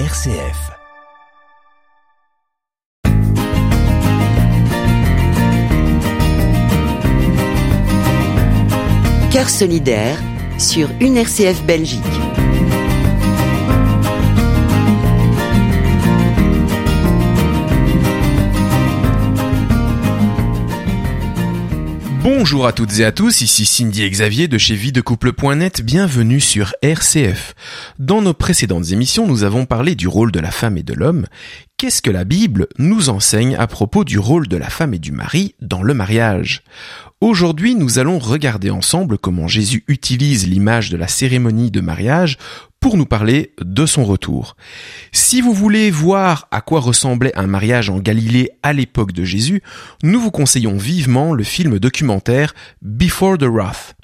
RCF. Cœur solidaire sur une RCF Belgique. Bonjour à toutes et à tous, ici Cindy et Xavier de chez videcouple.net, bienvenue sur RCF. Dans nos précédentes émissions, nous avons parlé du rôle de la femme et de l'homme. Qu'est-ce que la Bible nous enseigne à propos du rôle de la femme et du mari dans le mariage? Aujourd'hui, nous allons regarder ensemble comment Jésus utilise l'image de la cérémonie de mariage pour nous parler de son retour. Si vous voulez voir à quoi ressemblait un mariage en Galilée à l'époque de Jésus, nous vous conseillons vivement le film documentaire Before the Wrath.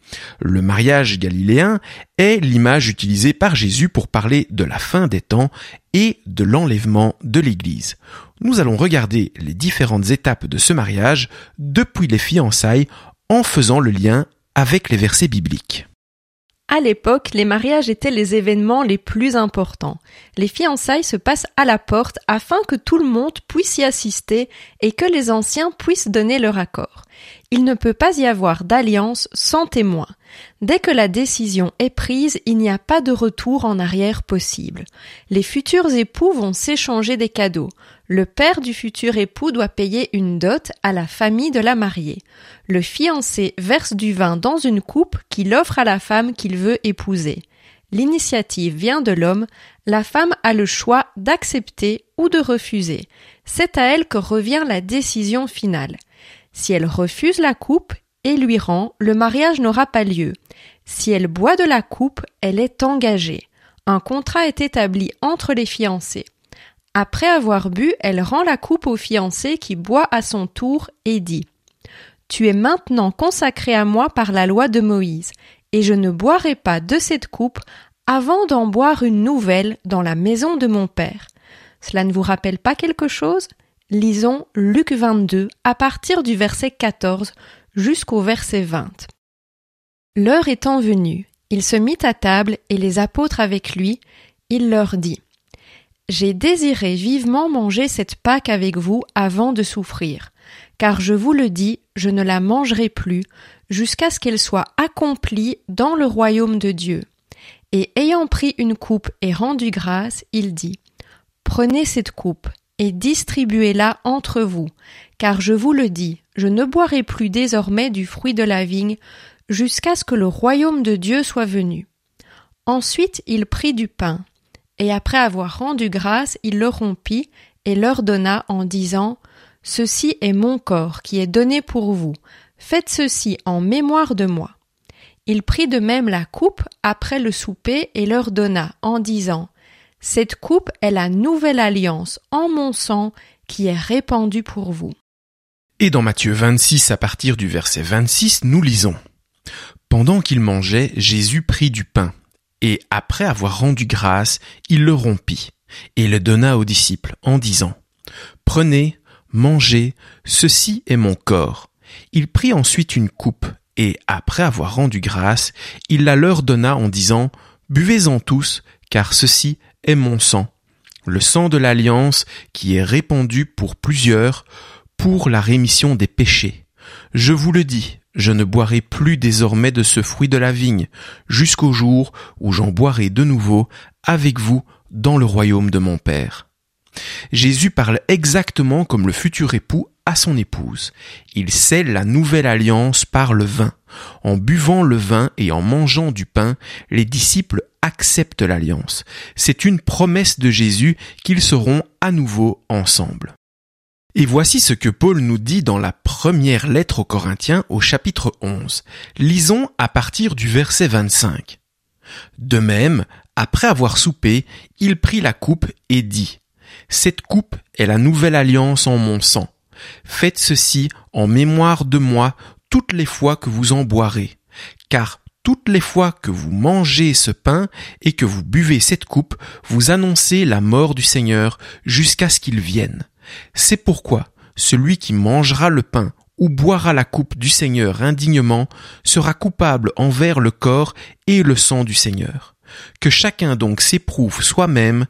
Le mariage galiléen est l'image utilisée par Jésus pour parler de la fin des temps et de l'enlèvement de l'Église. Nous allons regarder les différentes étapes de ce mariage depuis les fiançailles en faisant le lien avec les versets bibliques. À l'époque, les mariages étaient les événements les plus importants. Les fiançailles se passent à la porte afin que tout le monde puisse y assister et que les anciens puissent donner leur accord. Il ne peut pas y avoir d'alliance sans témoin. Dès que la décision est prise, il n'y a pas de retour en arrière possible. Les futurs époux vont s'échanger des cadeaux. Le père du futur époux doit payer une dot à la famille de la mariée. Le fiancé verse du vin dans une coupe qu'il offre à la femme qu'il veut épouser. L'initiative vient de l'homme, la femme a le choix d'accepter ou de refuser. C'est à elle que revient la décision finale. Si elle refuse la coupe et lui rend, le mariage n'aura pas lieu. Si elle boit de la coupe, elle est engagée. Un contrat est établi entre les fiancés. Après avoir bu, elle rend la coupe au fiancé qui boit à son tour et dit Tu es maintenant consacré à moi par la loi de Moïse, et je ne boirai pas de cette coupe avant d'en boire une nouvelle dans la maison de mon père. Cela ne vous rappelle pas quelque chose? Lisons Luc 22 à partir du verset 14 jusqu'au verset 20. L'heure étant venue, il se mit à table et les apôtres avec lui, il leur dit J'ai désiré vivement manger cette Pâque avec vous avant de souffrir, car je vous le dis, je ne la mangerai plus jusqu'à ce qu'elle soit accomplie dans le royaume de Dieu. Et ayant pris une coupe et rendu grâce, il dit Prenez cette coupe et distribuez-la entre vous, car je vous le dis, je ne boirai plus désormais du fruit de la vigne jusqu'à ce que le royaume de Dieu soit venu. Ensuite il prit du pain, et après avoir rendu grâce, il le rompit et leur donna en disant Ceci est mon corps qui est donné pour vous. Faites ceci en mémoire de moi. Il prit de même la coupe après le souper et leur donna en disant cette coupe est la nouvelle alliance en mon sang qui est répandue pour vous. Et dans Matthieu 26 à partir du verset 26, nous lisons Pendant qu'il mangeait, Jésus prit du pain, et après avoir rendu grâce, il le rompit, et le donna aux disciples, en disant Prenez, mangez, ceci est mon corps. Il prit ensuite une coupe, et après avoir rendu grâce, il la leur donna en disant Buvez-en tous, car ceci est mon sang, le sang de l'alliance qui est répandu pour plusieurs pour la rémission des péchés. Je vous le dis, je ne boirai plus désormais de ce fruit de la vigne, jusqu'au jour où j'en boirai de nouveau avec vous dans le royaume de mon Père. Jésus parle exactement comme le futur époux à son épouse. Il scelle la nouvelle alliance par le vin. En buvant le vin et en mangeant du pain, les disciples acceptent l'alliance. C'est une promesse de Jésus qu'ils seront à nouveau ensemble. Et voici ce que Paul nous dit dans la première lettre aux Corinthiens au chapitre 11. Lisons à partir du verset 25. De même, après avoir soupé, il prit la coupe et dit, Cette coupe est la nouvelle alliance en mon sang. Faites ceci en mémoire de moi toutes les fois que vous en boirez. Car toutes les fois que vous mangez ce pain et que vous buvez cette coupe, vous annoncez la mort du Seigneur jusqu'à ce qu'il vienne. C'est pourquoi celui qui mangera le pain ou boira la coupe du Seigneur indignement sera coupable envers le corps et le sang du Seigneur. Que chacun donc s'éprouve soi-même,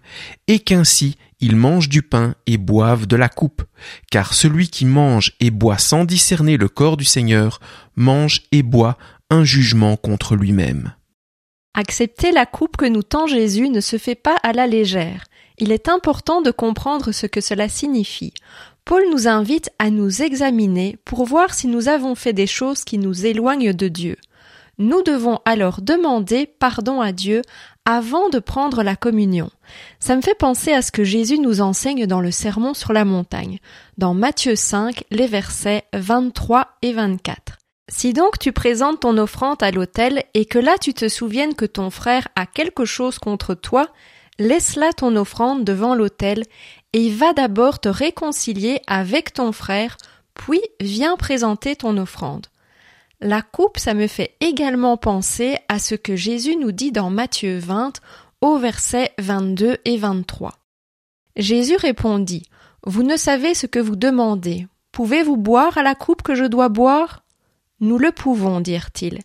et qu'ainsi il mange du pain et boive de la coupe, car celui qui mange et boit sans discerner le corps du Seigneur mange et boit un jugement contre lui-même. Accepter la coupe que nous tend Jésus ne se fait pas à la légère. Il est important de comprendre ce que cela signifie. Paul nous invite à nous examiner pour voir si nous avons fait des choses qui nous éloignent de Dieu. Nous devons alors demander pardon à Dieu avant de prendre la communion. Ça me fait penser à ce que Jésus nous enseigne dans le Sermon sur la montagne, dans Matthieu 5, les versets 23 et 24. Si donc tu présentes ton offrande à l'autel et que là tu te souviennes que ton frère a quelque chose contre toi, laisse là ton offrande devant l'autel et va d'abord te réconcilier avec ton frère, puis viens présenter ton offrande. La coupe, ça me fait également penser à ce que Jésus nous dit dans Matthieu 20 au verset 22 et 23. Jésus répondit, Vous ne savez ce que vous demandez. Pouvez-vous boire à la coupe que je dois boire? Nous le pouvons, dirent-ils.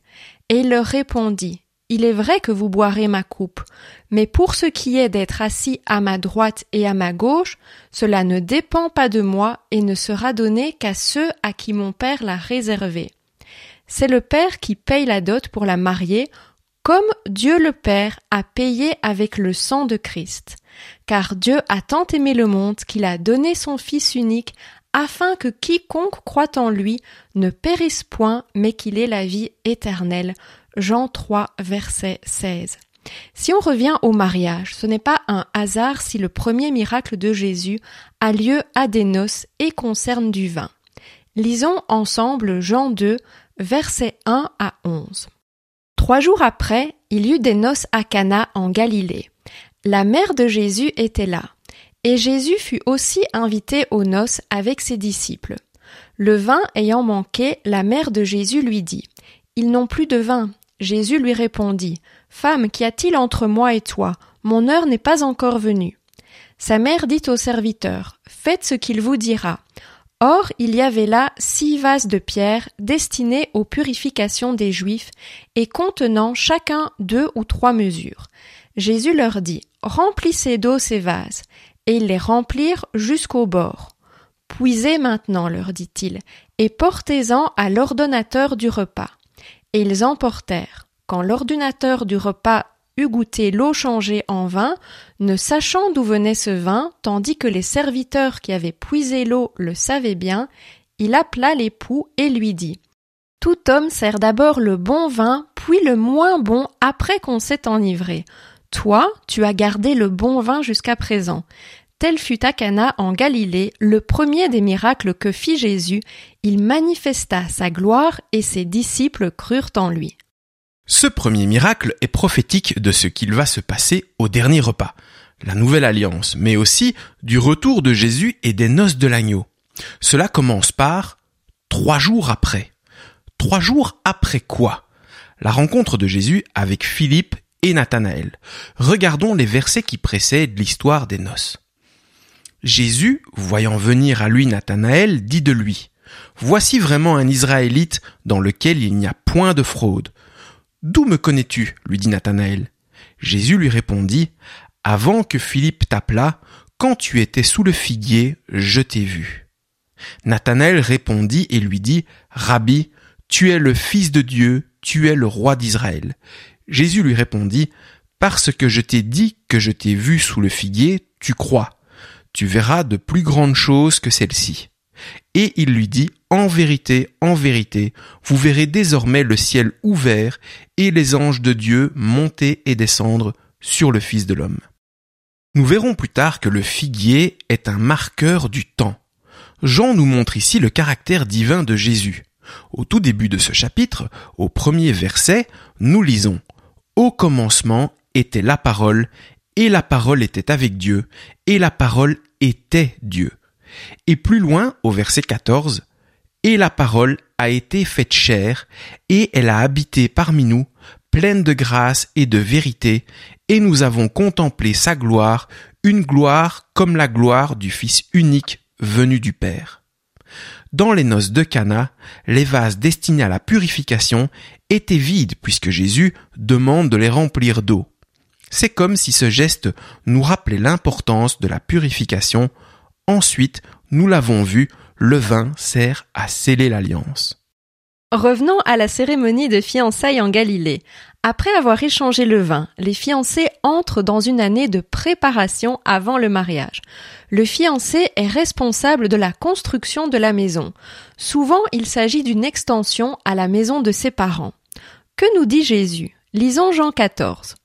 Et il leur répondit, Il est vrai que vous boirez ma coupe, mais pour ce qui est d'être assis à ma droite et à ma gauche, cela ne dépend pas de moi et ne sera donné qu'à ceux à qui mon Père l'a réservé. C'est le Père qui paye la dot pour la mariée, comme Dieu le Père a payé avec le sang de Christ. Car Dieu a tant aimé le monde qu'il a donné son Fils unique afin que quiconque croit en lui ne périsse point, mais qu'il ait la vie éternelle. Jean 3, verset 16. Si on revient au mariage, ce n'est pas un hasard si le premier miracle de Jésus a lieu à des noces et concerne du vin. Lisons ensemble Jean 2, versets 1 à 11. Trois jours après, il y eut des noces à Cana en Galilée. La mère de Jésus était là. Et Jésus fut aussi invité aux noces avec ses disciples. Le vin ayant manqué, la mère de Jésus lui dit Ils n'ont plus de vin. Jésus lui répondit Femme, qu'y a-t-il entre moi et toi? Mon heure n'est pas encore venue. Sa mère dit au serviteur Faites ce qu'il vous dira. Or, il y avait là six vases de pierre destinés aux purifications des Juifs et contenant chacun deux ou trois mesures. Jésus leur dit, remplissez d'eau ces vases, et ils les remplirent jusqu'au bord. Puisez maintenant, leur dit-il, et portez-en à l'ordonnateur du repas. Et ils emportèrent. Quand l'ordonnateur du repas eut goûté l'eau changée en vin, ne sachant d'où venait ce vin, tandis que les serviteurs qui avaient puisé l'eau le savaient bien, il appela l'époux et lui dit Tout homme sert d'abord le bon vin, puis le moins bon après qu'on s'est enivré. Toi, tu as gardé le bon vin jusqu'à présent. Tel fut à Cana en Galilée, le premier des miracles que fit Jésus. Il manifesta sa gloire et ses disciples crurent en lui. Ce premier miracle est prophétique de ce qu'il va se passer au dernier repas, la nouvelle alliance, mais aussi du retour de Jésus et des noces de l'agneau. Cela commence par trois jours après. Trois jours après quoi? La rencontre de Jésus avec Philippe et Nathanaël. Regardons les versets qui précèdent l'histoire des noces. Jésus, voyant venir à lui Nathanaël, dit de lui, Voici vraiment un Israélite dans lequel il n'y a point de fraude. D'où me connais-tu? lui dit Nathanaël. Jésus lui répondit, Avant que Philippe t'appelât, quand tu étais sous le figuier, je t'ai vu. Nathanaël répondit et lui dit, Rabbi, tu es le Fils de Dieu, tu es le roi d'Israël. Jésus lui répondit, Parce que je t'ai dit que je t'ai vu sous le figuier, tu crois. Tu verras de plus grandes choses que celles-ci. Et il lui dit, En vérité, en vérité, vous verrez désormais le ciel ouvert et les anges de Dieu monter et descendre sur le Fils de l'homme. Nous verrons plus tard que le figuier est un marqueur du temps. Jean nous montre ici le caractère divin de Jésus. Au tout début de ce chapitre, au premier verset, nous lisons Au commencement était la parole, et la parole était avec Dieu, et la parole était Dieu. Et plus loin, au verset 14, Et la parole a été faite chair, et elle a habité parmi nous, pleine de grâce et de vérité, et nous avons contemplé sa gloire, une gloire comme la gloire du Fils unique venu du Père. Dans les noces de Cana, les vases destinés à la purification étaient vides puisque Jésus demande de les remplir d'eau. C'est comme si ce geste nous rappelait l'importance de la purification. Ensuite, nous l'avons vu, le vin sert à sceller l'alliance. Revenons à la cérémonie de fiançailles en Galilée. Après avoir échangé le vin, les fiancés entrent dans une année de préparation avant le mariage. Le fiancé est responsable de la construction de la maison. Souvent, il s'agit d'une extension à la maison de ses parents. Que nous dit Jésus? Lisons Jean 14.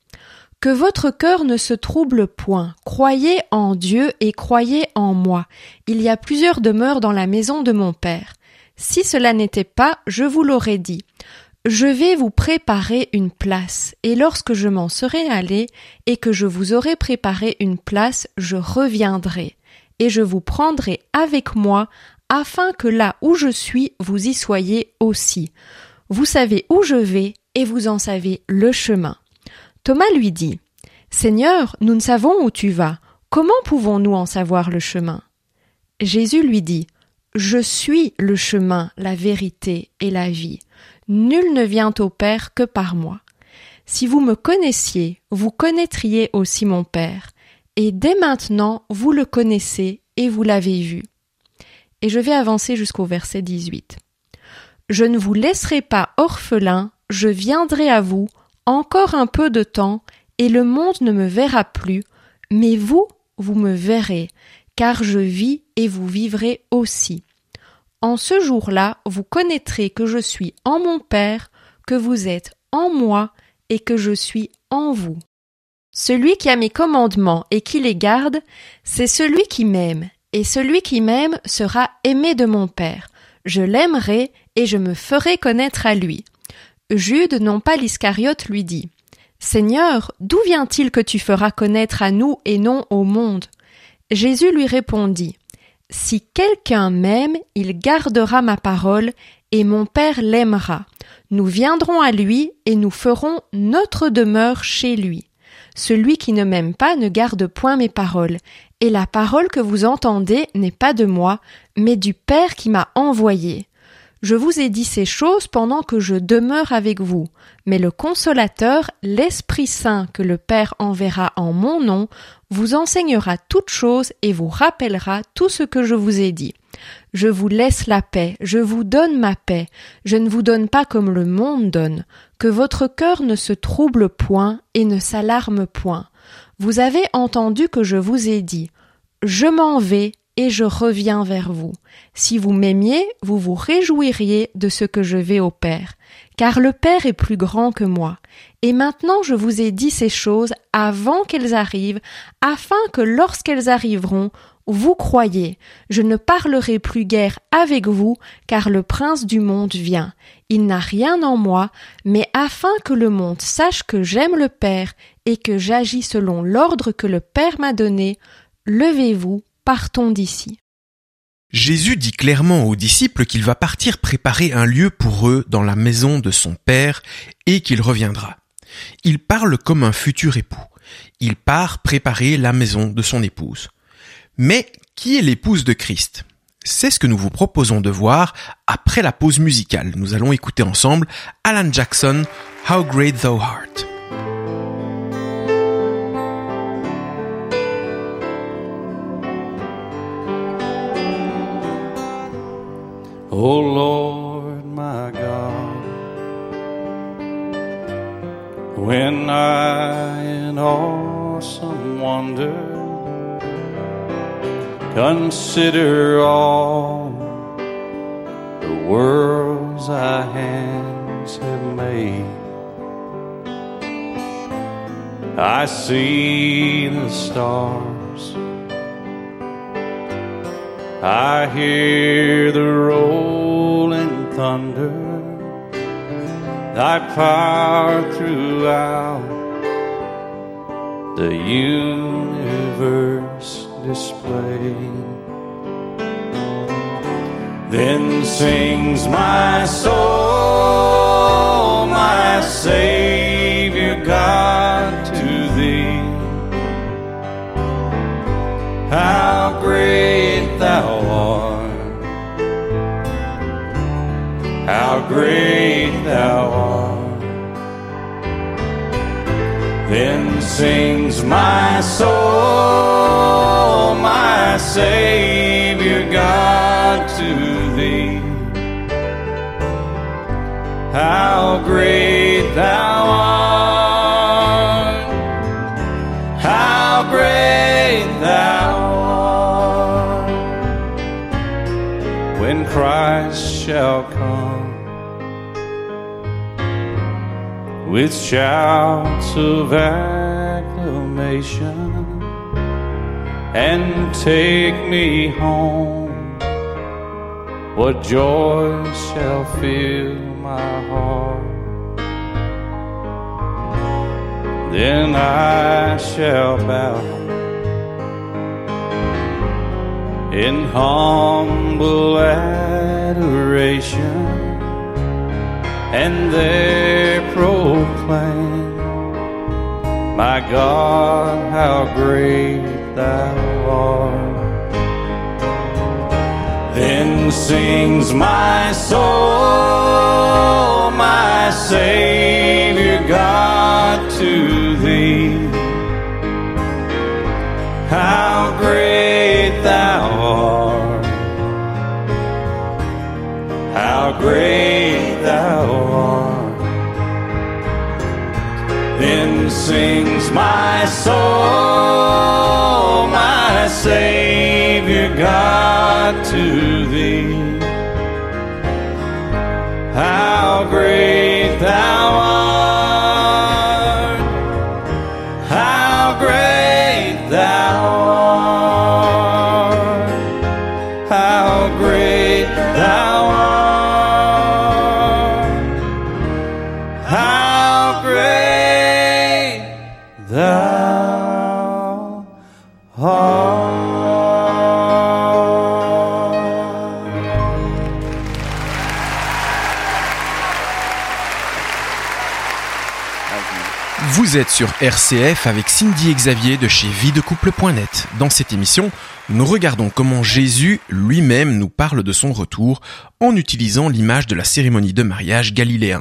Que votre cœur ne se trouble point. Croyez en Dieu et croyez en moi. Il y a plusieurs demeures dans la maison de mon Père. Si cela n'était pas, je vous l'aurais dit. Je vais vous préparer une place, et lorsque je m'en serai allé, et que je vous aurai préparé une place, je reviendrai, et je vous prendrai avec moi, afin que là où je suis, vous y soyez aussi. Vous savez où je vais, et vous en savez le chemin. Thomas lui dit. Seigneur, nous ne savons où tu vas. Comment pouvons-nous en savoir le chemin? Jésus lui dit. Je suis le chemin, la vérité et la vie. Nul ne vient au Père que par moi. Si vous me connaissiez, vous connaîtriez aussi mon Père, et dès maintenant vous le connaissez et vous l'avez vu. Et je vais avancer jusqu'au verset 18. Je ne vous laisserai pas orphelin, je viendrai à vous, encore un peu de temps, et le monde ne me verra plus, mais vous, vous me verrez, car je vis et vous vivrez aussi. En ce jour-là, vous connaîtrez que je suis en mon Père, que vous êtes en moi, et que je suis en vous. Celui qui a mes commandements et qui les garde, c'est celui qui m'aime, et celui qui m'aime sera aimé de mon Père. Je l'aimerai et je me ferai connaître à lui. Jude, non pas l'Iscariote, lui dit. Seigneur, d'où vient-il que tu feras connaître à nous et non au monde? Jésus lui répondit. Si quelqu'un m'aime, il gardera ma parole, et mon Père l'aimera. Nous viendrons à lui, et nous ferons notre demeure chez lui. Celui qui ne m'aime pas ne garde point mes paroles, et la parole que vous entendez n'est pas de moi, mais du Père qui m'a envoyé. Je vous ai dit ces choses pendant que je demeure avec vous, mais le consolateur, l'Esprit Saint que le Père enverra en mon nom, vous enseignera toutes choses et vous rappellera tout ce que je vous ai dit. Je vous laisse la paix, je vous donne ma paix, je ne vous donne pas comme le monde donne, que votre cœur ne se trouble point et ne s'alarme point. Vous avez entendu que je vous ai dit, je m'en vais, et je reviens vers vous. Si vous m'aimiez, vous vous réjouiriez de ce que je vais au Père, car le Père est plus grand que moi. Et maintenant je vous ai dit ces choses avant qu'elles arrivent, afin que lorsqu'elles arriveront, vous croyez. Je ne parlerai plus guère avec vous, car le prince du monde vient. Il n'a rien en moi, mais afin que le monde sache que j'aime le Père et que j'agis selon l'ordre que le Père m'a donné, levez-vous partons d'ici. Jésus dit clairement aux disciples qu'il va partir préparer un lieu pour eux dans la maison de son Père et qu'il reviendra. Il parle comme un futur époux. Il part préparer la maison de son épouse. Mais qui est l'épouse de Christ? C'est ce que nous vous proposons de voir après la pause musicale. Nous allons écouter ensemble Alan Jackson, How Great Thou Art. O Lord my God, when I in awesome wonder consider all the worlds thy hands have made, I see the stars I hear the rolling thunder, thy power throughout the universe display. Then sings my soul, my Savior great thou art. Then sings my soul, my Savior God to thee. How great thou art! How great thou art! When Christ shall with shouts of acclamation. And take me home, what joy shall fill my heart? Then I shall bow in humble adoration and there proclaim, My God, how great thou art. Then sings my soul, my Savior God to thee. How great thou art. How great thou art. Sings my soul, my Savior God to thee. How great Vous êtes sur RCF avec Cindy et Xavier de chez videcouple.net. Dans cette émission, nous regardons comment Jésus lui-même nous parle de son retour en utilisant l'image de la cérémonie de mariage galiléen.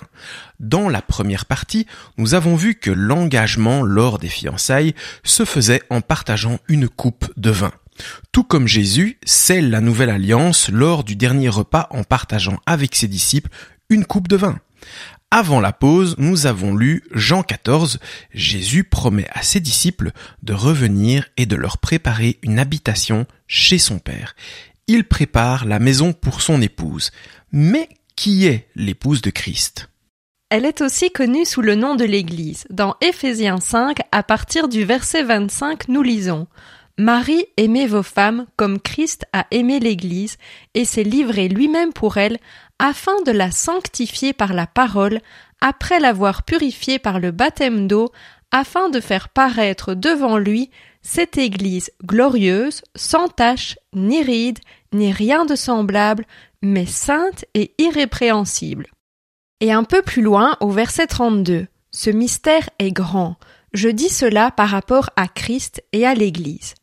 Dans la première partie, nous avons vu que l'engagement lors des fiançailles se faisait en partageant une coupe de vin. Tout comme Jésus scelle la nouvelle alliance lors du dernier repas en partageant avec ses disciples une coupe de vin. Avant la pause, nous avons lu Jean 14. Jésus promet à ses disciples de revenir et de leur préparer une habitation chez son Père. Il prépare la maison pour son épouse. Mais qui est l'épouse de Christ? Elle est aussi connue sous le nom de l'Église. Dans Éphésiens 5, à partir du verset 25, nous lisons Marie, aimez vos femmes comme Christ a aimé l'Église et s'est livré lui-même pour elle afin de la sanctifier par la parole, après l'avoir purifiée par le baptême d'eau, afin de faire paraître devant lui cette Église glorieuse, sans tache, ni ride, ni rien de semblable, mais sainte et irrépréhensible. Et un peu plus loin, au verset 32, ce mystère est grand. Je dis cela par rapport à Christ et à l'Église.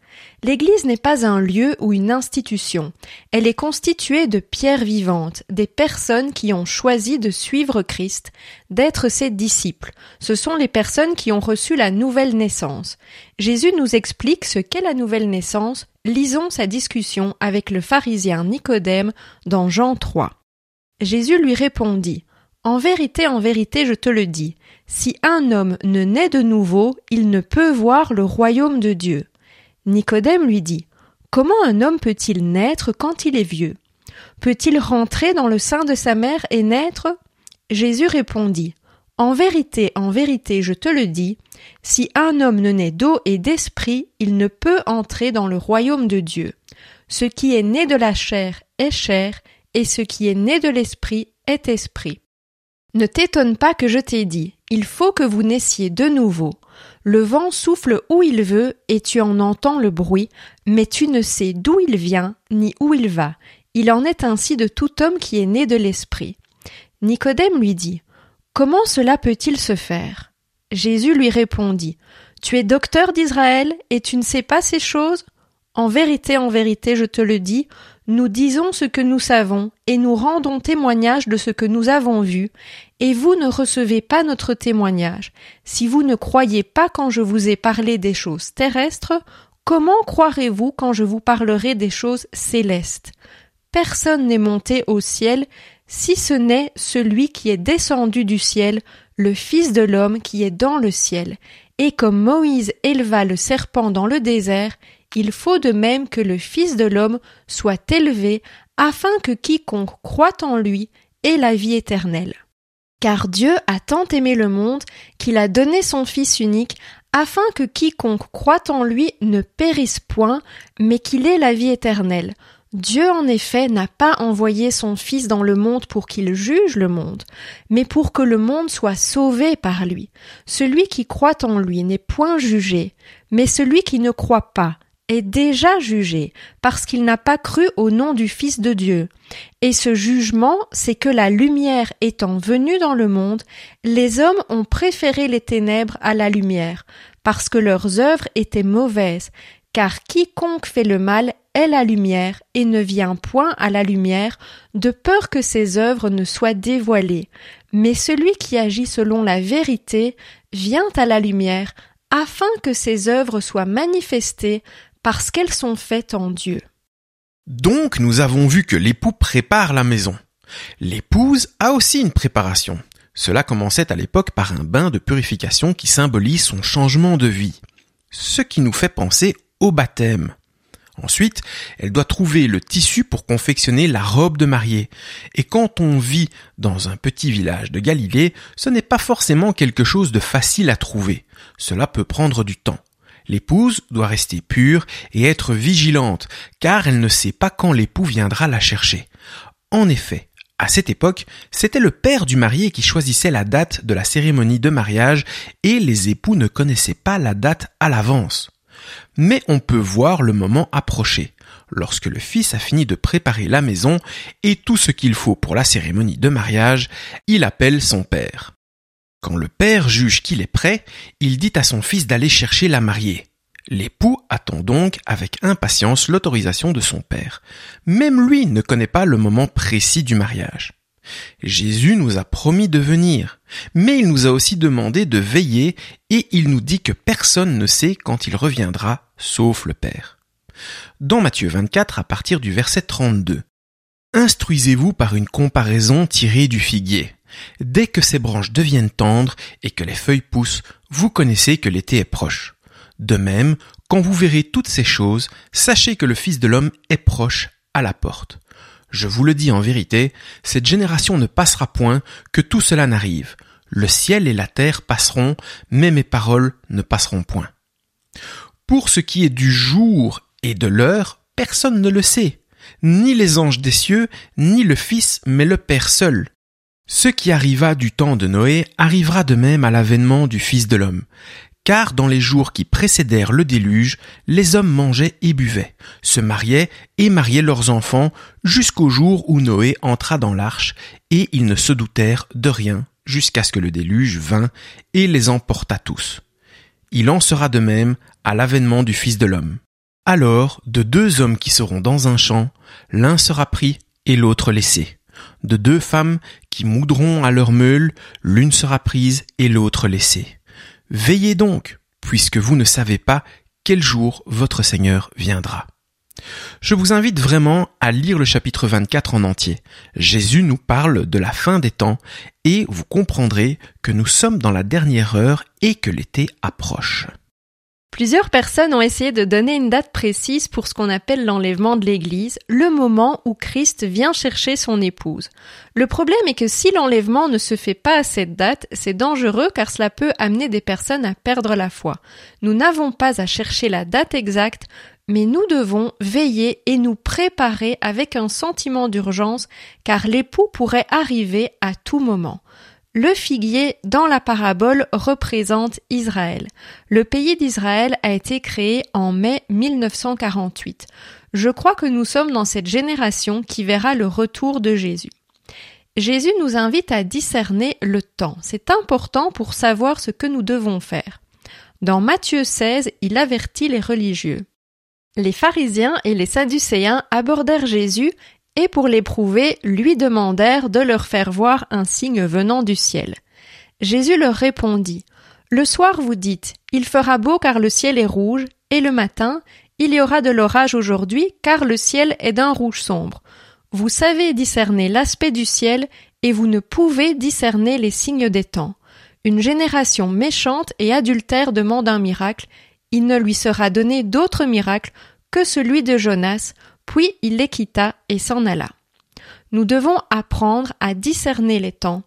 L'Église n'est pas un lieu ou une institution. Elle est constituée de pierres vivantes, des personnes qui ont choisi de suivre Christ, d'être ses disciples. Ce sont les personnes qui ont reçu la nouvelle naissance. Jésus nous explique ce qu'est la nouvelle naissance. Lisons sa discussion avec le pharisien Nicodème dans Jean 3. Jésus lui répondit En vérité, en vérité, je te le dis, si un homme ne naît de nouveau, il ne peut voir le royaume de Dieu. Nicodème lui dit Comment un homme peut-il naître quand il est vieux? Peut-il rentrer dans le sein de sa mère et naître? Jésus répondit En vérité, en vérité, je te le dis, si un homme ne naît d'eau et d'esprit, il ne peut entrer dans le royaume de Dieu. Ce qui est né de la chair est chair, et ce qui est né de l'esprit est esprit. Ne t'étonne pas que je t'ai dit, il faut que vous naissiez de nouveau. Le vent souffle où il veut, et tu en entends le bruit, mais tu ne sais d'où il vient, ni où il va. Il en est ainsi de tout homme qui est né de l'esprit. Nicodème lui dit. Comment cela peut-il se faire? Jésus lui répondit. Tu es docteur d'Israël, et tu ne sais pas ces choses? En vérité, en vérité, je te le dis, nous disons ce que nous savons, et nous rendons témoignage de ce que nous avons vu, et vous ne recevez pas notre témoignage. Si vous ne croyez pas quand je vous ai parlé des choses terrestres, comment croirez-vous quand je vous parlerai des choses célestes? Personne n'est monté au ciel, si ce n'est celui qui est descendu du ciel, le Fils de l'homme qui est dans le ciel. Et comme Moïse éleva le serpent dans le désert, il faut de même que le Fils de l'homme soit élevé, afin que quiconque croit en lui ait la vie éternelle. Car Dieu a tant aimé le monde qu'il a donné son Fils unique, afin que quiconque croit en lui ne périsse point, mais qu'il ait la vie éternelle. Dieu en effet n'a pas envoyé son Fils dans le monde pour qu'il juge le monde, mais pour que le monde soit sauvé par lui. Celui qui croit en lui n'est point jugé, mais celui qui ne croit pas est déjà jugé, parce qu'il n'a pas cru au nom du Fils de Dieu. Et ce jugement, c'est que la lumière étant venue dans le monde, les hommes ont préféré les ténèbres à la lumière, parce que leurs œuvres étaient mauvaises, car quiconque fait le mal est la lumière et ne vient point à la lumière, de peur que ses œuvres ne soient dévoilées. Mais celui qui agit selon la vérité vient à la lumière, afin que ses œuvres soient manifestées, parce qu'elles sont faites en Dieu. Donc nous avons vu que l'époux prépare la maison. L'épouse a aussi une préparation. Cela commençait à l'époque par un bain de purification qui symbolise son changement de vie. Ce qui nous fait penser au baptême. Ensuite, elle doit trouver le tissu pour confectionner la robe de mariée. Et quand on vit dans un petit village de Galilée, ce n'est pas forcément quelque chose de facile à trouver. Cela peut prendre du temps. L'épouse doit rester pure et être vigilante, car elle ne sait pas quand l'époux viendra la chercher. En effet, à cette époque, c'était le père du marié qui choisissait la date de la cérémonie de mariage et les époux ne connaissaient pas la date à l'avance. Mais on peut voir le moment approcher, lorsque le fils a fini de préparer la maison et tout ce qu'il faut pour la cérémonie de mariage, il appelle son père. Quand le père juge qu'il est prêt, il dit à son fils d'aller chercher la mariée. L'époux attend donc avec impatience l'autorisation de son père. Même lui ne connaît pas le moment précis du mariage. Jésus nous a promis de venir, mais il nous a aussi demandé de veiller et il nous dit que personne ne sait quand il reviendra, sauf le Père. Dans Matthieu 24 à partir du verset 32. Instruisez-vous par une comparaison tirée du figuier. Dès que ses branches deviennent tendres et que les feuilles poussent, vous connaissez que l'été est proche. De même, quand vous verrez toutes ces choses, sachez que le Fils de l'homme est proche à la porte. Je vous le dis en vérité, cette génération ne passera point que tout cela n'arrive. Le ciel et la terre passeront, mais mes paroles ne passeront point. Pour ce qui est du jour et de l'heure, personne ne le sait, ni les anges des cieux, ni le Fils, mais le Père seul. Ce qui arriva du temps de Noé arrivera de même à l'avènement du Fils de l'homme. Car dans les jours qui précédèrent le déluge, les hommes mangeaient et buvaient, se mariaient et mariaient leurs enfants, jusqu'au jour où Noé entra dans l'arche, et ils ne se doutèrent de rien, jusqu'à ce que le déluge vînt et les emporta tous. Il en sera de même à l'avènement du Fils de l'homme. Alors, de deux hommes qui seront dans un champ, l'un sera pris et l'autre laissé. De deux femmes qui moudront à leur meule, l'une sera prise et l'autre laissée. Veillez donc, puisque vous ne savez pas quel jour votre Seigneur viendra. Je vous invite vraiment à lire le chapitre 24 en entier. Jésus nous parle de la fin des temps et vous comprendrez que nous sommes dans la dernière heure et que l'été approche. Plusieurs personnes ont essayé de donner une date précise pour ce qu'on appelle l'enlèvement de l'Église, le moment où Christ vient chercher son épouse. Le problème est que si l'enlèvement ne se fait pas à cette date, c'est dangereux car cela peut amener des personnes à perdre la foi. Nous n'avons pas à chercher la date exacte, mais nous devons veiller et nous préparer avec un sentiment d'urgence car l'époux pourrait arriver à tout moment. Le figuier dans la parabole représente Israël. Le pays d'Israël a été créé en mai 1948. Je crois que nous sommes dans cette génération qui verra le retour de Jésus. Jésus nous invite à discerner le temps. C'est important pour savoir ce que nous devons faire. Dans Matthieu 16, il avertit les religieux. Les pharisiens et les sadducéens abordèrent Jésus et pour l'éprouver, lui demandèrent de leur faire voir un signe venant du ciel. Jésus leur répondit, Le soir vous dites, il fera beau car le ciel est rouge, et le matin, il y aura de l'orage aujourd'hui car le ciel est d'un rouge sombre. Vous savez discerner l'aspect du ciel, et vous ne pouvez discerner les signes des temps. Une génération méchante et adultère demande un miracle, il ne lui sera donné d'autre miracle que celui de Jonas, puis il les quitta et s'en alla. Nous devons apprendre à discerner les temps.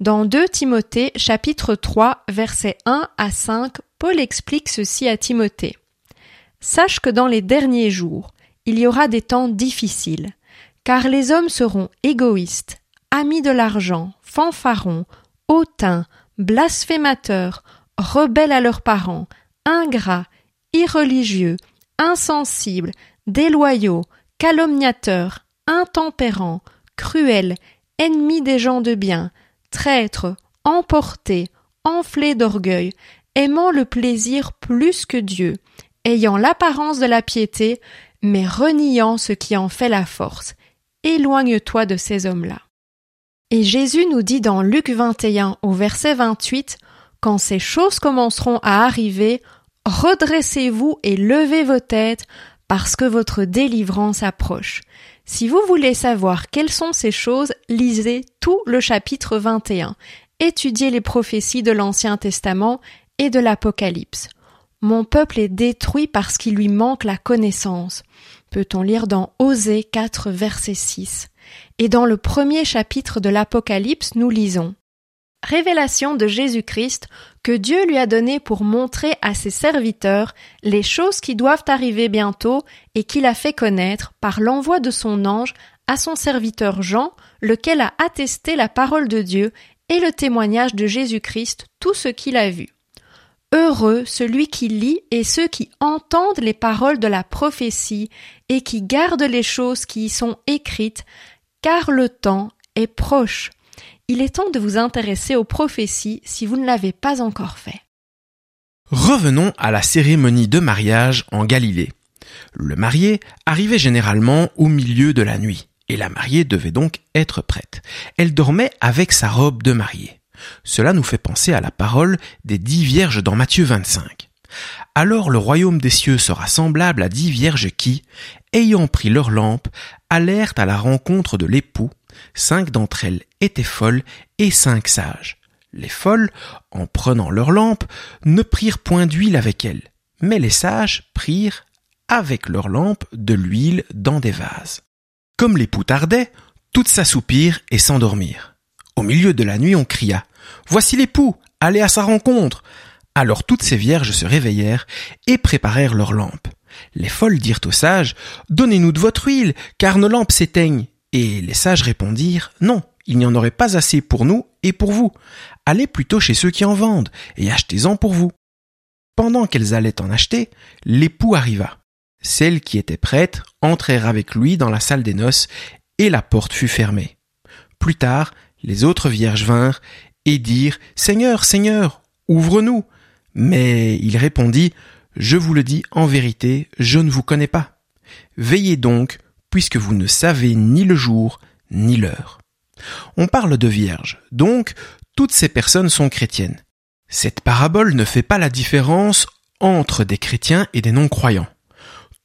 Dans 2 Timothée chapitre 3 versets 1 à 5, Paul explique ceci à Timothée. Sache que dans les derniers jours, il y aura des temps difficiles, car les hommes seront égoïstes, amis de l'argent, fanfarons, hautains, blasphémateurs, rebelles à leurs parents, ingrats, irreligieux, insensibles, déloyaux, calomniateurs, intempérants, cruels, ennemis des gens de bien, traîtres, emportés, enflés d'orgueil, aimant le plaisir plus que Dieu, ayant l'apparence de la piété, mais reniant ce qui en fait la force. Éloigne-toi de ces hommes-là. Et Jésus nous dit dans Luc 21 au verset 28, Quand ces choses commenceront à arriver, redressez-vous et levez vos têtes, parce que votre délivrance approche. Si vous voulez savoir quelles sont ces choses, lisez tout le chapitre 21. Étudiez les prophéties de l'Ancien Testament et de l'Apocalypse. Mon peuple est détruit parce qu'il lui manque la connaissance. Peut-on lire dans Osée 4 verset 6. Et dans le premier chapitre de l'Apocalypse, nous lisons Révélation de Jésus-Christ que Dieu lui a donné pour montrer à ses serviteurs les choses qui doivent arriver bientôt et qu'il a fait connaître par l'envoi de son ange à son serviteur Jean, lequel a attesté la parole de Dieu et le témoignage de Jésus-Christ, tout ce qu'il a vu. Heureux celui qui lit et ceux qui entendent les paroles de la prophétie et qui gardent les choses qui y sont écrites, car le temps est proche. Il est temps de vous intéresser aux prophéties si vous ne l'avez pas encore fait. Revenons à la cérémonie de mariage en Galilée. Le marié arrivait généralement au milieu de la nuit, et la mariée devait donc être prête. Elle dormait avec sa robe de mariée. Cela nous fait penser à la parole des dix vierges dans Matthieu 25. Alors le royaume des cieux sera semblable à dix vierges qui, ayant pris leur lampe, allèrent à la rencontre de l'époux, cinq d'entre elles étaient folles et cinq sages. Les folles, en prenant leur lampe, ne prirent point d'huile avec elles, mais les sages prirent avec leur lampe de l'huile dans des vases. Comme l'époux tardait, toutes s'assoupirent et s'endormirent. Au milieu de la nuit on cria. Voici l'époux, allez à sa rencontre. Alors toutes ces vierges se réveillèrent et préparèrent leurs lampes. Les folles dirent aux sages, Donnez-nous de votre huile, car nos lampes s'éteignent. Et les sages répondirent, Non, il n'y en aurait pas assez pour nous et pour vous. Allez plutôt chez ceux qui en vendent, et achetez-en pour vous. Pendant qu'elles allaient en acheter, l'époux arriva. Celles qui étaient prêtes entrèrent avec lui dans la salle des noces, et la porte fut fermée. Plus tard, les autres vierges vinrent et dirent, Seigneur, Seigneur, ouvre-nous. Mais il répondit, Je vous le dis en vérité, je ne vous connais pas. Veillez donc, puisque vous ne savez ni le jour ni l'heure. On parle de vierges, donc toutes ces personnes sont chrétiennes. Cette parabole ne fait pas la différence entre des chrétiens et des non-croyants.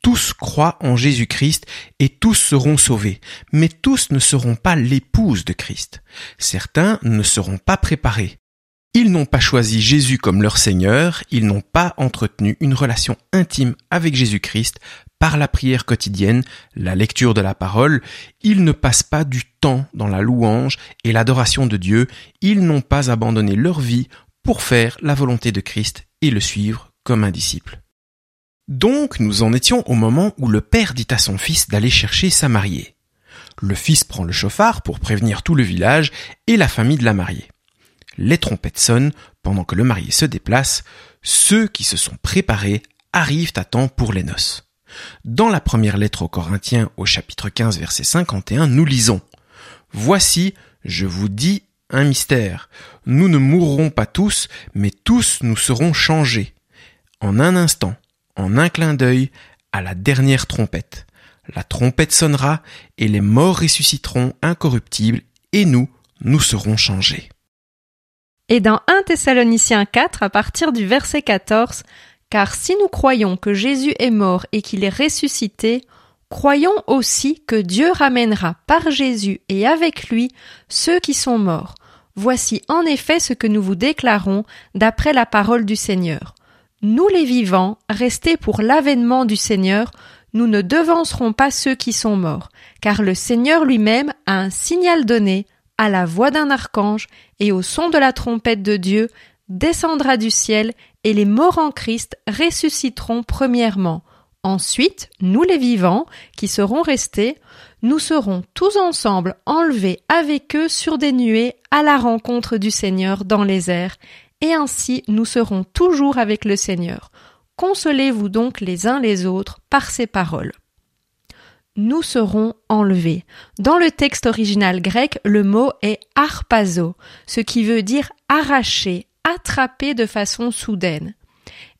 Tous croient en Jésus-Christ et tous seront sauvés, mais tous ne seront pas l'épouse de Christ. Certains ne seront pas préparés. Ils n'ont pas choisi Jésus comme leur Seigneur, ils n'ont pas entretenu une relation intime avec Jésus-Christ par la prière quotidienne, la lecture de la parole, ils ne passent pas du temps dans la louange et l'adoration de Dieu, ils n'ont pas abandonné leur vie pour faire la volonté de Christ et le suivre comme un disciple. Donc nous en étions au moment où le père dit à son fils d'aller chercher sa mariée. Le fils prend le chauffard pour prévenir tout le village et la famille de la mariée. Les trompettes sonnent pendant que le marié se déplace, ceux qui se sont préparés arrivent à temps pour les noces. Dans la première lettre aux Corinthiens au chapitre 15 verset 51, nous lisons Voici, je vous dis un mystère. Nous ne mourrons pas tous, mais tous nous serons changés. En un instant, en un clin d'œil, à la dernière trompette. la trompette sonnera, et les morts ressusciteront incorruptibles, et nous, nous serons changés. Et dans 1 Thessaloniciens 4, à partir du verset 14, car si nous croyons que Jésus est mort et qu'il est ressuscité, croyons aussi que Dieu ramènera par Jésus et avec lui ceux qui sont morts. Voici en effet ce que nous vous déclarons d'après la parole du Seigneur. Nous les vivants, restés pour l'avènement du Seigneur, nous ne devancerons pas ceux qui sont morts, car le Seigneur lui-même a un signal donné, à la voix d'un archange et au son de la trompette de Dieu, descendra du ciel, et les morts en Christ ressusciteront premièrement. Ensuite, nous les vivants, qui serons restés, nous serons tous ensemble enlevés avec eux sur des nuées à la rencontre du Seigneur dans les airs, et ainsi nous serons toujours avec le Seigneur. Consolez-vous donc les uns les autres par ces paroles nous serons enlevés. Dans le texte original grec, le mot est arpazo, ce qui veut dire arracher, attraper de façon soudaine.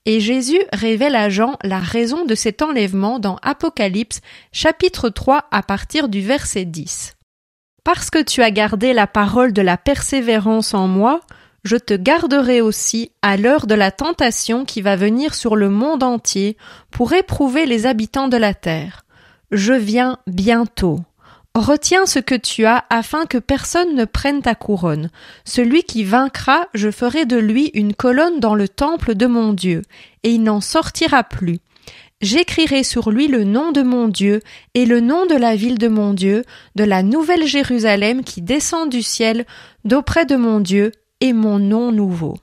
Et Jésus révèle à Jean la raison de cet enlèvement dans Apocalypse chapitre 3 à partir du verset 10. Parce que tu as gardé la parole de la persévérance en moi, je te garderai aussi à l'heure de la tentation qui va venir sur le monde entier pour éprouver les habitants de la terre. Je viens bientôt. Retiens ce que tu as afin que personne ne prenne ta couronne. Celui qui vaincra, je ferai de lui une colonne dans le temple de mon Dieu, et il n'en sortira plus. J'écrirai sur lui le nom de mon Dieu et le nom de la ville de mon Dieu, de la nouvelle Jérusalem qui descend du ciel d'auprès de mon Dieu, et mon nom nouveau.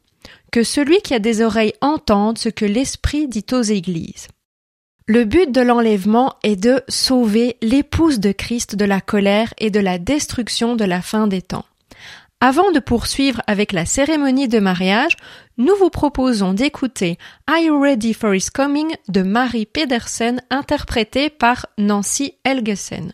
Que celui qui a des oreilles entende ce que l'Esprit dit aux églises. Le but de l'enlèvement est de sauver l'épouse de Christ de la colère et de la destruction de la fin des temps. Avant de poursuivre avec la cérémonie de mariage, nous vous proposons d'écouter Are You Ready for His Coming de Mary Pedersen interprétée par Nancy Helgesen.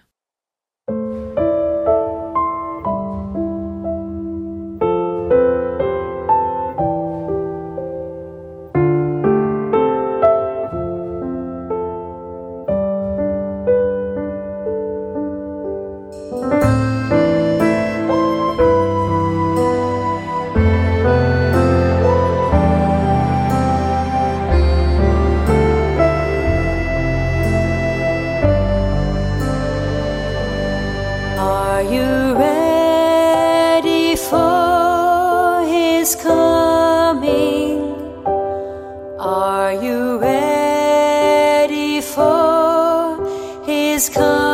is come.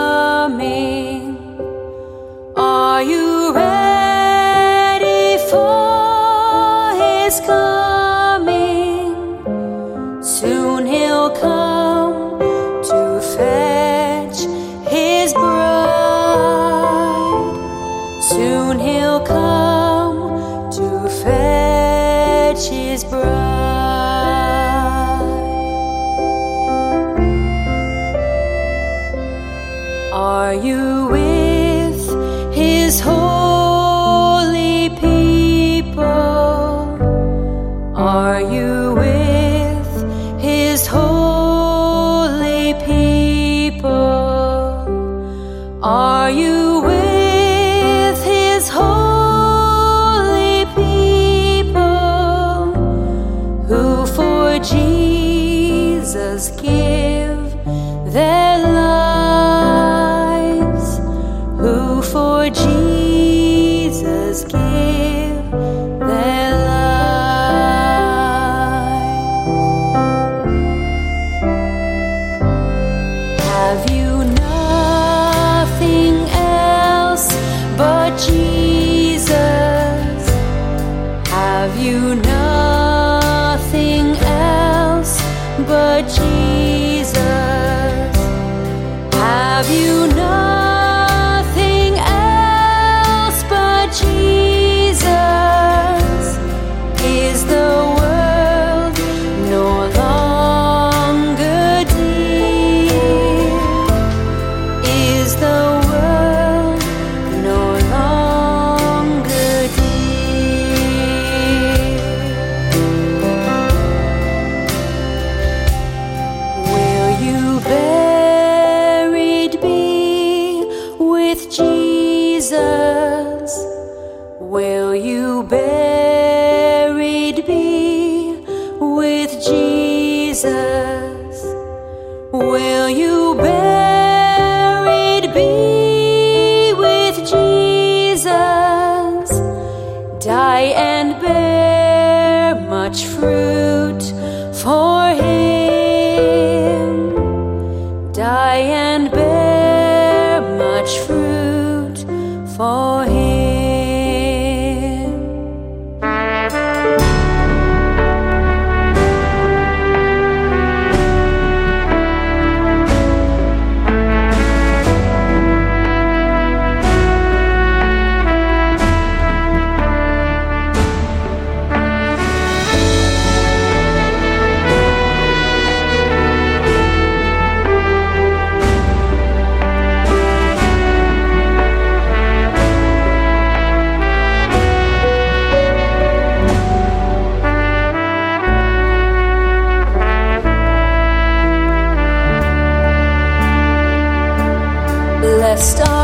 stars.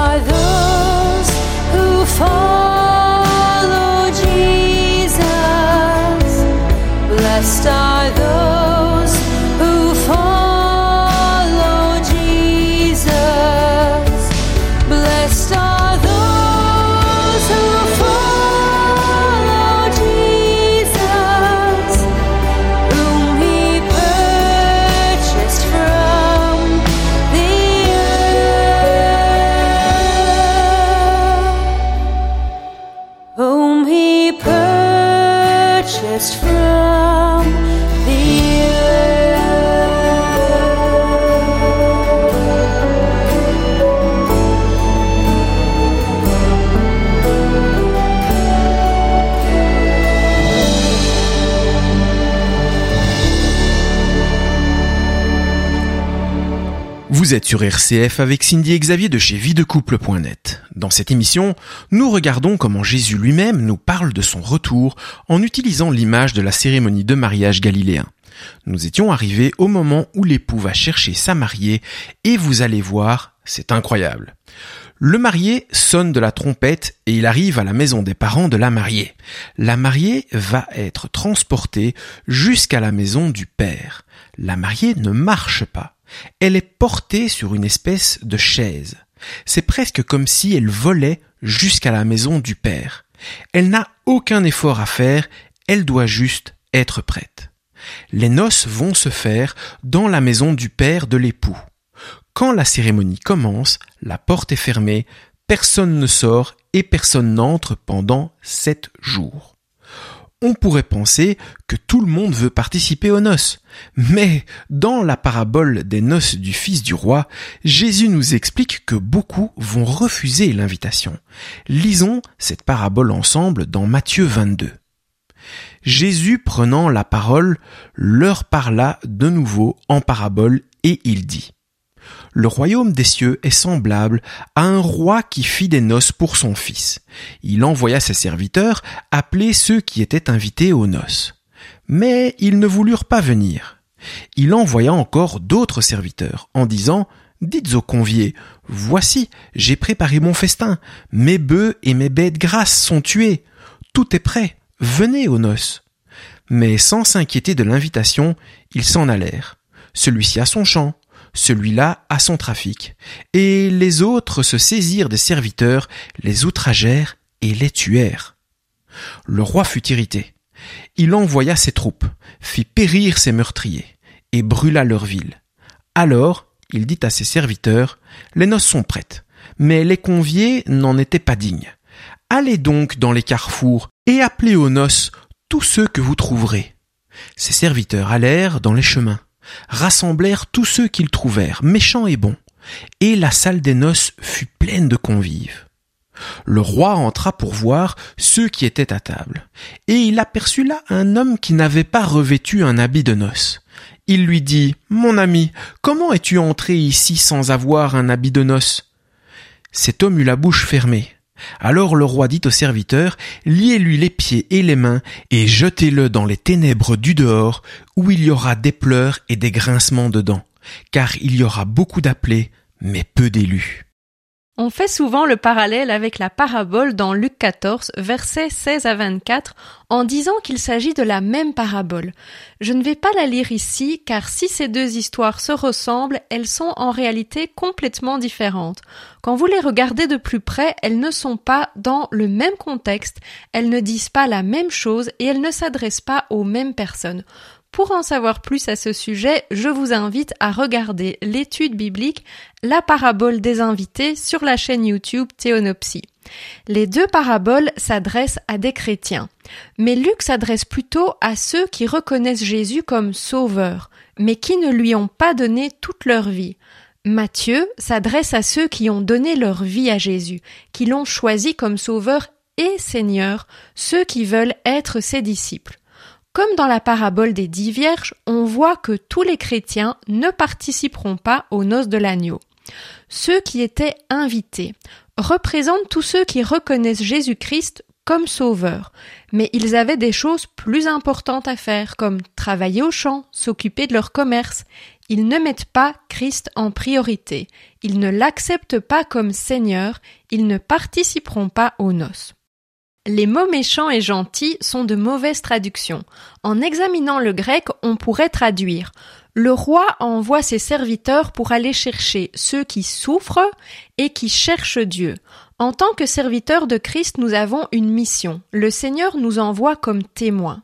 Vous êtes sur RCF avec Cindy Xavier de chez videcouple.net. Dans cette émission, nous regardons comment Jésus lui-même nous parle de son retour en utilisant l'image de la cérémonie de mariage galiléen. Nous étions arrivés au moment où l'époux va chercher sa mariée et vous allez voir, c'est incroyable. Le marié sonne de la trompette et il arrive à la maison des parents de la mariée. La mariée va être transportée jusqu'à la maison du père. La mariée ne marche pas. Elle est portée sur une espèce de chaise. C'est presque comme si elle volait jusqu'à la maison du père. Elle n'a aucun effort à faire, elle doit juste être prête. Les noces vont se faire dans la maison du père de l'époux. Quand la cérémonie commence, la porte est fermée, personne ne sort et personne n'entre pendant sept jours. On pourrait penser que tout le monde veut participer aux noces. Mais dans la parabole des noces du fils du roi, Jésus nous explique que beaucoup vont refuser l'invitation. Lisons cette parabole ensemble dans Matthieu 22. Jésus prenant la parole leur parla de nouveau en parabole et il dit le royaume des cieux est semblable à un roi qui fit des noces pour son fils. Il envoya ses serviteurs appeler ceux qui étaient invités aux noces. Mais ils ne voulurent pas venir. Il envoya encore d'autres serviteurs en disant Dites aux conviés, voici, j'ai préparé mon festin, mes bœufs et mes bêtes grasses sont tués, tout est prêt, venez aux noces. Mais sans s'inquiéter de l'invitation, ils s'en allèrent, celui-ci à son champ, celui-là à son trafic, et les autres se saisirent des serviteurs, les outragèrent et les tuèrent. Le roi fut irrité. Il envoya ses troupes, fit périr ses meurtriers, et brûla leur ville. Alors il dit à ses serviteurs, Les noces sont prêtes, mais les conviés n'en étaient pas dignes. Allez donc dans les carrefours et appelez aux noces tous ceux que vous trouverez. Ses serviteurs allèrent dans les chemins, rassemblèrent tous ceux qu'ils trouvèrent, méchants et bons, et la salle des noces fut pleine de convives. Le roi entra pour voir ceux qui étaient à table, et il aperçut là un homme qui n'avait pas revêtu un habit de noces. Il lui dit, Mon ami, comment es-tu entré ici sans avoir un habit de noces? Cet homme eut la bouche fermée. Alors le roi dit au serviteur, Liez-lui les pieds et les mains, et jetez-le dans les ténèbres du dehors, où il y aura des pleurs et des grincements de dents, car il y aura beaucoup d'appelés, mais peu d'élus. On fait souvent le parallèle avec la parabole dans Luc 14, versets 16 à 24, en disant qu'il s'agit de la même parabole. Je ne vais pas la lire ici, car si ces deux histoires se ressemblent, elles sont en réalité complètement différentes. Quand vous les regardez de plus près, elles ne sont pas dans le même contexte, elles ne disent pas la même chose et elles ne s'adressent pas aux mêmes personnes. Pour en savoir plus à ce sujet, je vous invite à regarder l'étude biblique La parabole des invités sur la chaîne YouTube Théonopsie. Les deux paraboles s'adressent à des chrétiens, mais Luc s'adresse plutôt à ceux qui reconnaissent Jésus comme sauveur, mais qui ne lui ont pas donné toute leur vie. Matthieu s'adresse à ceux qui ont donné leur vie à Jésus, qui l'ont choisi comme sauveur et Seigneur, ceux qui veulent être ses disciples. Comme dans la parabole des dix vierges, on voit que tous les chrétiens ne participeront pas aux noces de l'agneau. Ceux qui étaient invités représentent tous ceux qui reconnaissent Jésus-Christ comme sauveur, mais ils avaient des choses plus importantes à faire, comme travailler au champ, s'occuper de leur commerce. Ils ne mettent pas Christ en priorité, ils ne l'acceptent pas comme Seigneur, ils ne participeront pas aux noces. Les mots méchants et gentils sont de mauvaises traductions. En examinant le grec, on pourrait traduire Le roi envoie ses serviteurs pour aller chercher ceux qui souffrent et qui cherchent Dieu. En tant que serviteurs de Christ, nous avons une mission. Le Seigneur nous envoie comme témoins.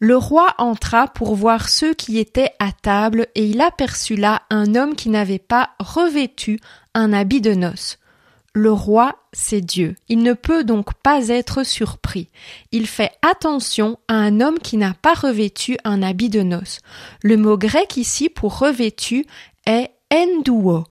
Le roi entra pour voir ceux qui étaient à table et il aperçut là un homme qui n'avait pas revêtu un habit de noces. Le roi, c'est Dieu. Il ne peut donc pas être surpris. Il fait attention à un homme qui n'a pas revêtu un habit de noces. Le mot grec ici pour revêtu est enduo.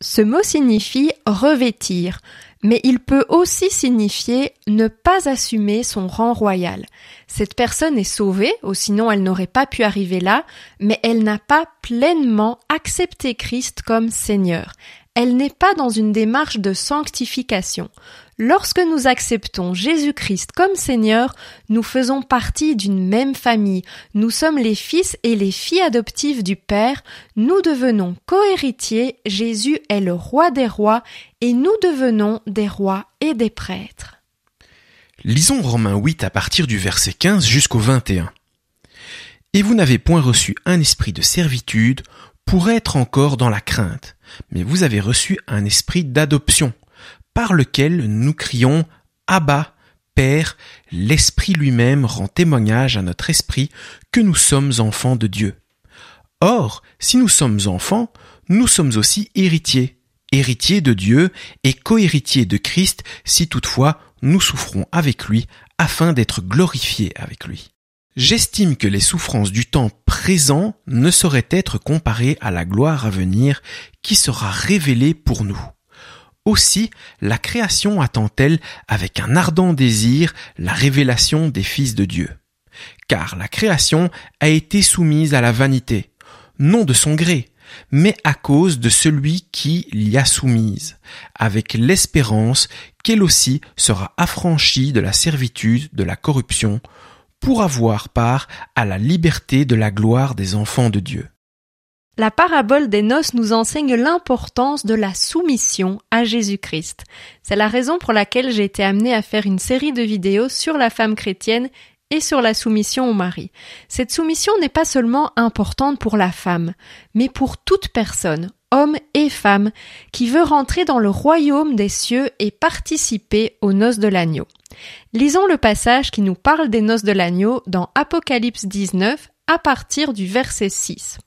Ce mot signifie revêtir, mais il peut aussi signifier ne pas assumer son rang royal. Cette personne est sauvée, ou sinon elle n'aurait pas pu arriver là, mais elle n'a pas pleinement accepté Christ comme Seigneur elle n'est pas dans une démarche de sanctification. Lorsque nous acceptons Jésus-Christ comme Seigneur, nous faisons partie d'une même famille, nous sommes les fils et les filles adoptives du Père, nous devenons cohéritiers, Jésus est le roi des rois, et nous devenons des rois et des prêtres. Lisons Romains 8 à partir du verset 15 jusqu'au 21. Et vous n'avez point reçu un esprit de servitude pour être encore dans la crainte, mais vous avez reçu un esprit d'adoption, par lequel nous crions Abba, Père, l'Esprit lui-même rend témoignage à notre esprit que nous sommes enfants de Dieu. Or, si nous sommes enfants, nous sommes aussi héritiers, héritiers de Dieu et cohéritiers de Christ si toutefois nous souffrons avec lui afin d'être glorifiés avec lui. J'estime que les souffrances du temps présent ne sauraient être comparées à la gloire à venir qui sera révélée pour nous. Aussi, la création attend-elle avec un ardent désir la révélation des fils de Dieu. Car la création a été soumise à la vanité, non de son gré, mais à cause de celui qui l'y a soumise, avec l'espérance qu'elle aussi sera affranchie de la servitude de la corruption, pour avoir part à la liberté de la gloire des enfants de Dieu. La parabole des noces nous enseigne l'importance de la soumission à Jésus-Christ. C'est la raison pour laquelle j'ai été amenée à faire une série de vidéos sur la femme chrétienne et sur la soumission au mari. Cette soumission n'est pas seulement importante pour la femme, mais pour toute personne, homme et femme, qui veut rentrer dans le royaume des cieux et participer aux noces de l'agneau. Lisons le passage qui nous parle des noces de l'agneau dans Apocalypse 19 à partir du verset 6.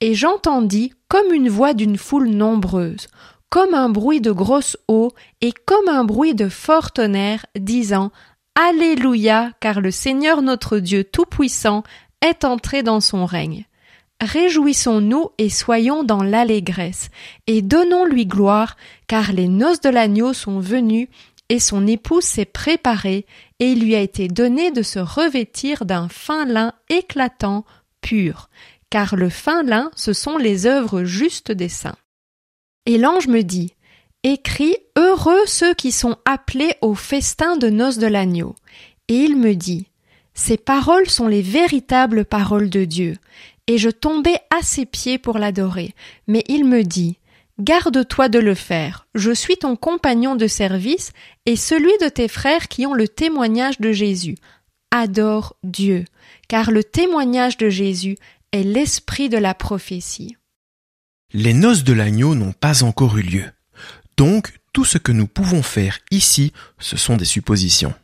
Et j'entendis comme une voix d'une foule nombreuse, comme un bruit de grosse eau et comme un bruit de fort tonnerre, disant Alléluia, car le Seigneur notre Dieu Tout-Puissant est entré dans son règne. Réjouissons-nous et soyons dans l'allégresse, et donnons-lui gloire, car les noces de l'agneau sont venues, et son épouse s'est préparée, et il lui a été donné de se revêtir d'un fin lin éclatant, pur, car le fin lin, ce sont les œuvres justes des saints. Et l'ange me dit, Écris Heureux ceux qui sont appelés au festin de noces de l'agneau. Et il me dit, Ces paroles sont les véritables paroles de Dieu. Et je tombai à ses pieds pour l'adorer. Mais il me dit, Garde-toi de le faire. Je suis ton compagnon de service et celui de tes frères qui ont le témoignage de Jésus. Adore Dieu, car le témoignage de Jésus est l'esprit de la prophétie. Les noces de l'agneau n'ont pas encore eu lieu. Donc, tout ce que nous pouvons faire ici, ce sont des suppositions.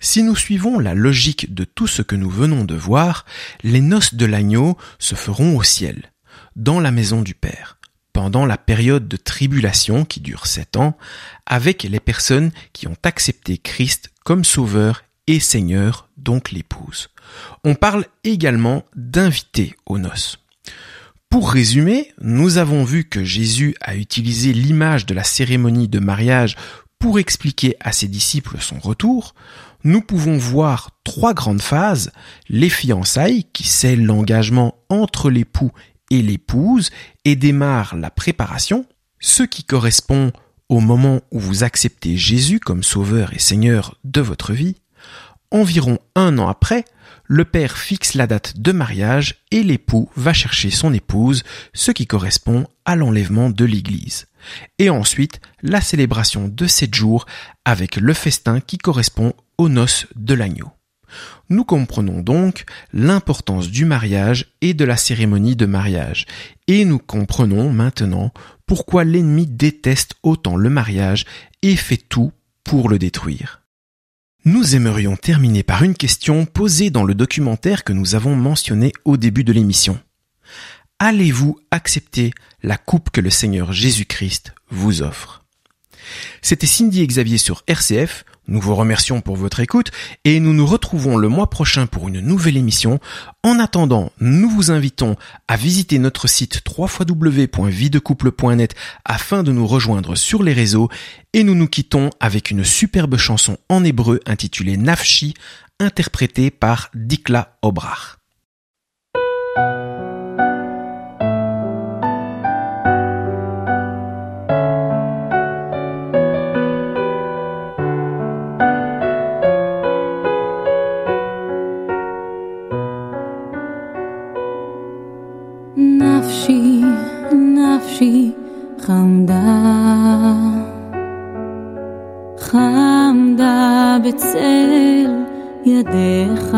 Si nous suivons la logique de tout ce que nous venons de voir, les noces de l'agneau se feront au ciel, dans la maison du Père pendant la période de tribulation qui dure sept ans, avec les personnes qui ont accepté Christ comme sauveur et Seigneur, donc l'épouse. On parle également d'inviter aux noces. Pour résumer, nous avons vu que Jésus a utilisé l'image de la cérémonie de mariage pour expliquer à ses disciples son retour. Nous pouvons voir trois grandes phases, les fiançailles qui scellent l'engagement entre l'époux et l'épouse et démarre la préparation, ce qui correspond au moment où vous acceptez Jésus comme sauveur et seigneur de votre vie, environ un an après, le père fixe la date de mariage et l'époux va chercher son épouse, ce qui correspond à l'enlèvement de l'église. Et ensuite, la célébration de sept jours avec le festin qui correspond aux noces de l'agneau. Nous comprenons donc l'importance du mariage et de la cérémonie de mariage, et nous comprenons maintenant pourquoi l'ennemi déteste autant le mariage et fait tout pour le détruire. Nous aimerions terminer par une question posée dans le documentaire que nous avons mentionné au début de l'émission. Allez-vous accepter la coupe que le Seigneur Jésus-Christ vous offre? C'était Cindy et Xavier sur RCF. Nous vous remercions pour votre écoute et nous nous retrouvons le mois prochain pour une nouvelle émission. En attendant, nous vous invitons à visiter notre site www.videcouple.net afin de nous rejoindre sur les réseaux et nous nous quittons avec une superbe chanson en hébreu intitulée Nafshi, interprétée par Dikla Obrach. נפשי, נפשי חמדה, חמדה בצל ידיך.